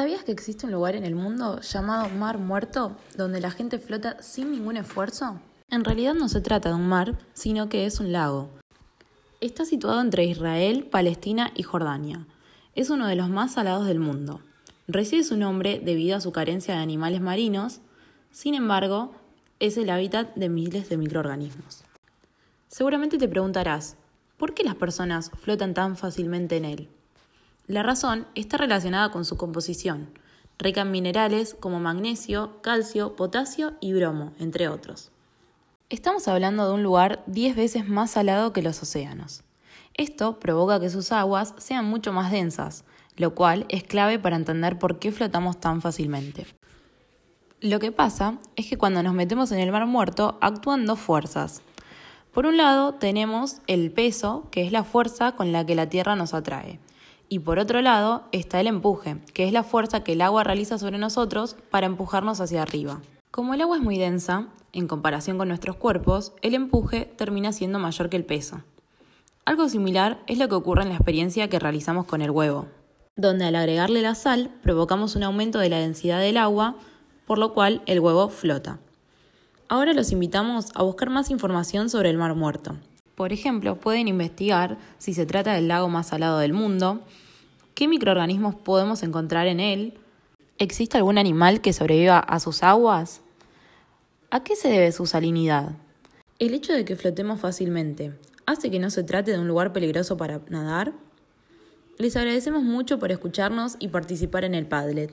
¿Sabías que existe un lugar en el mundo llamado Mar Muerto donde la gente flota sin ningún esfuerzo? En realidad no se trata de un mar, sino que es un lago. Está situado entre Israel, Palestina y Jordania. Es uno de los más salados del mundo. Recibe su nombre debido a su carencia de animales marinos, sin embargo, es el hábitat de miles de microorganismos. Seguramente te preguntarás, ¿por qué las personas flotan tan fácilmente en él? La razón está relacionada con su composición, rica en minerales como magnesio, calcio, potasio y bromo, entre otros. Estamos hablando de un lugar 10 veces más salado que los océanos. Esto provoca que sus aguas sean mucho más densas, lo cual es clave para entender por qué flotamos tan fácilmente. Lo que pasa es que cuando nos metemos en el mar muerto actúan dos fuerzas. Por un lado tenemos el peso, que es la fuerza con la que la Tierra nos atrae, y por otro lado está el empuje, que es la fuerza que el agua realiza sobre nosotros para empujarnos hacia arriba. Como el agua es muy densa, en comparación con nuestros cuerpos, el empuje termina siendo mayor que el peso. Algo similar es lo que ocurre en la experiencia que realizamos con el huevo, donde al agregarle la sal provocamos un aumento de la densidad del agua, por lo cual el huevo flota. Ahora los invitamos a buscar más información sobre el Mar Muerto. Por ejemplo, pueden investigar si se trata del lago más salado del mundo, qué microorganismos podemos encontrar en él, ¿existe algún animal que sobreviva a sus aguas? ¿A qué se debe su salinidad? ¿El hecho de que flotemos fácilmente hace que no se trate de un lugar peligroso para nadar? Les agradecemos mucho por escucharnos y participar en el Padlet.